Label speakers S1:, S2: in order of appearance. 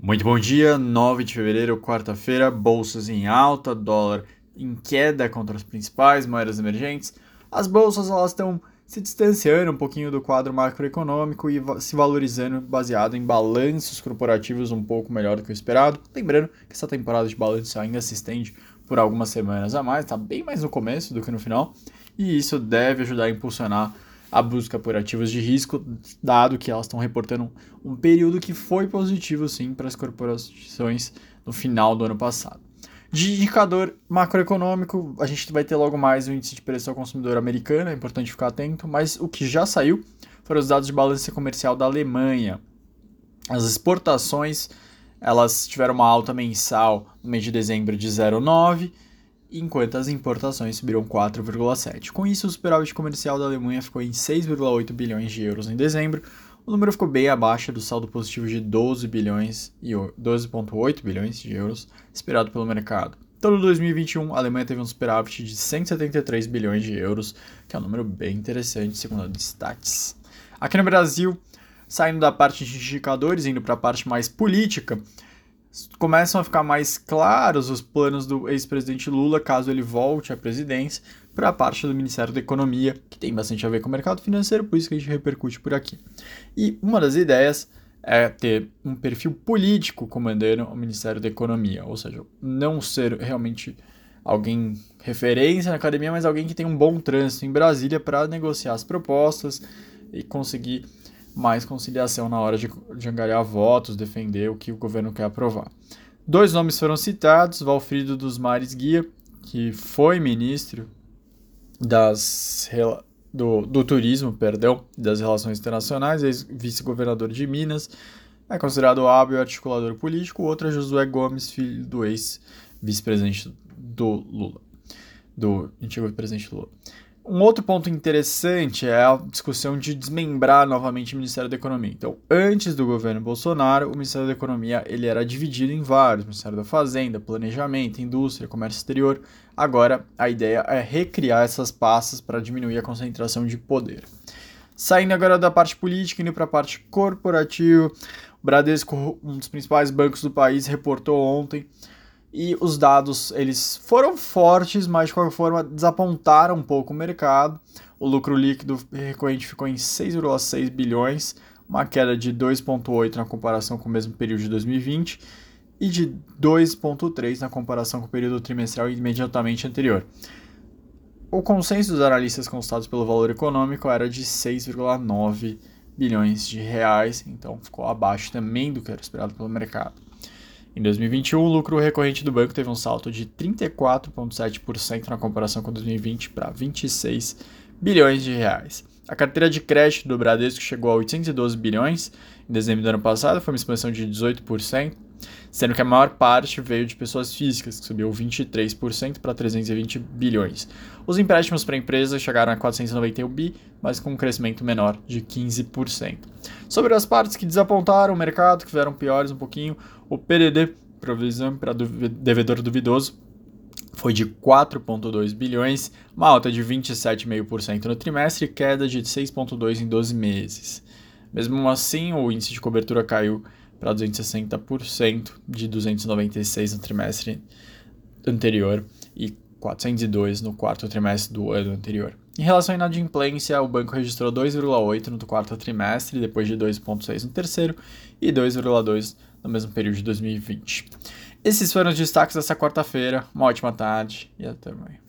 S1: Muito bom dia, 9 de fevereiro, quarta-feira, bolsas em alta, dólar em queda contra as principais moedas emergentes. As bolsas elas estão se distanciando um pouquinho do quadro macroeconômico e se valorizando baseado em balanços corporativos um pouco melhor do que o esperado. Lembrando que essa temporada de balanço ainda se estende por algumas semanas a mais, está bem mais no começo do que no final, e isso deve ajudar a impulsionar a busca por ativos de risco, dado que elas estão reportando um período que foi positivo sim para as corporações no final do ano passado. De indicador macroeconômico, a gente vai ter logo mais o índice de preço ao consumidor americano, é importante ficar atento, mas o que já saiu foram os dados de balança comercial da Alemanha. As exportações, elas tiveram uma alta mensal no mês de dezembro de 0,9 enquanto as importações subiram 4,7. Com isso, o superávit comercial da Alemanha ficou em 6,8 bilhões de euros em dezembro. O número ficou bem abaixo do saldo positivo de 12 bilhões e 12,8 bilhões de euros esperado pelo mercado. Todo 2021, a Alemanha teve um superávit de 173 bilhões de euros, que é um número bem interessante, segundo a Stats. Aqui no Brasil, saindo da parte de indicadores, indo para a parte mais política, começam a ficar mais claros os planos do ex-presidente Lula caso ele volte à presidência para a parte do Ministério da Economia, que tem bastante a ver com o mercado financeiro, por isso que a gente repercute por aqui. E uma das ideias é ter um perfil político comandando o Ministério da Economia, ou seja, não ser realmente alguém referência na academia, mas alguém que tem um bom trânsito em Brasília para negociar as propostas e conseguir mais conciliação na hora de, de angariar votos, defender o que o governo quer aprovar. Dois nomes foram citados: Valfrido dos Mares Guia, que foi ministro das, do, do turismo, perdão, das relações internacionais, vice-governador de Minas, é considerado hábil articulador político. O outro é Josué Gomes, filho do ex-vice-presidente do Lula, do antigo presidente Lula. Um outro ponto interessante é a discussão de desmembrar novamente o Ministério da Economia. Então, antes do governo Bolsonaro, o Ministério da Economia ele era dividido em vários: Ministério da Fazenda, Planejamento, Indústria, Comércio Exterior. Agora, a ideia é recriar essas pastas para diminuir a concentração de poder. Saindo agora da parte política, indo para a parte corporativa, o Bradesco, um dos principais bancos do país, reportou ontem e os dados eles foram fortes, mas de qualquer forma desapontaram um pouco o mercado. O lucro líquido recorrente ficou em 6,6 bilhões, uma queda de 2,8 na comparação com o mesmo período de 2020 e de 2,3 na comparação com o período trimestral imediatamente anterior. O consenso dos analistas consultados pelo valor econômico era de 6,9 bilhões de reais, então ficou abaixo também do que era esperado pelo mercado. Em 2021, o lucro recorrente do banco teve um salto de 34,7% na comparação com 2020 para 26 bilhões de reais. A carteira de crédito do Bradesco chegou a 812 bilhões em dezembro do ano passado, foi uma expansão de 18%, sendo que a maior parte veio de pessoas físicas, que subiu 23% para 320 bilhões. Os empréstimos para empresas chegaram a 491 bi, mas com um crescimento menor de 15%. Sobre as partes que desapontaram o mercado, que vieram piores um pouquinho, o PDD, provisão para devedor duvidoso, foi de 4,2 bilhões, uma alta de 27,5% no trimestre e queda de 6,2% em 12 meses. Mesmo assim, o índice de cobertura caiu para 260% de 296 no trimestre anterior e 402 no quarto trimestre do ano anterior. Em relação à inadimplência, o banco registrou 2,8 no quarto trimestre, depois de 2,6 no terceiro e 2,2 no mesmo período de 2020. Esses foram os destaques dessa quarta-feira. Uma ótima tarde e até mais.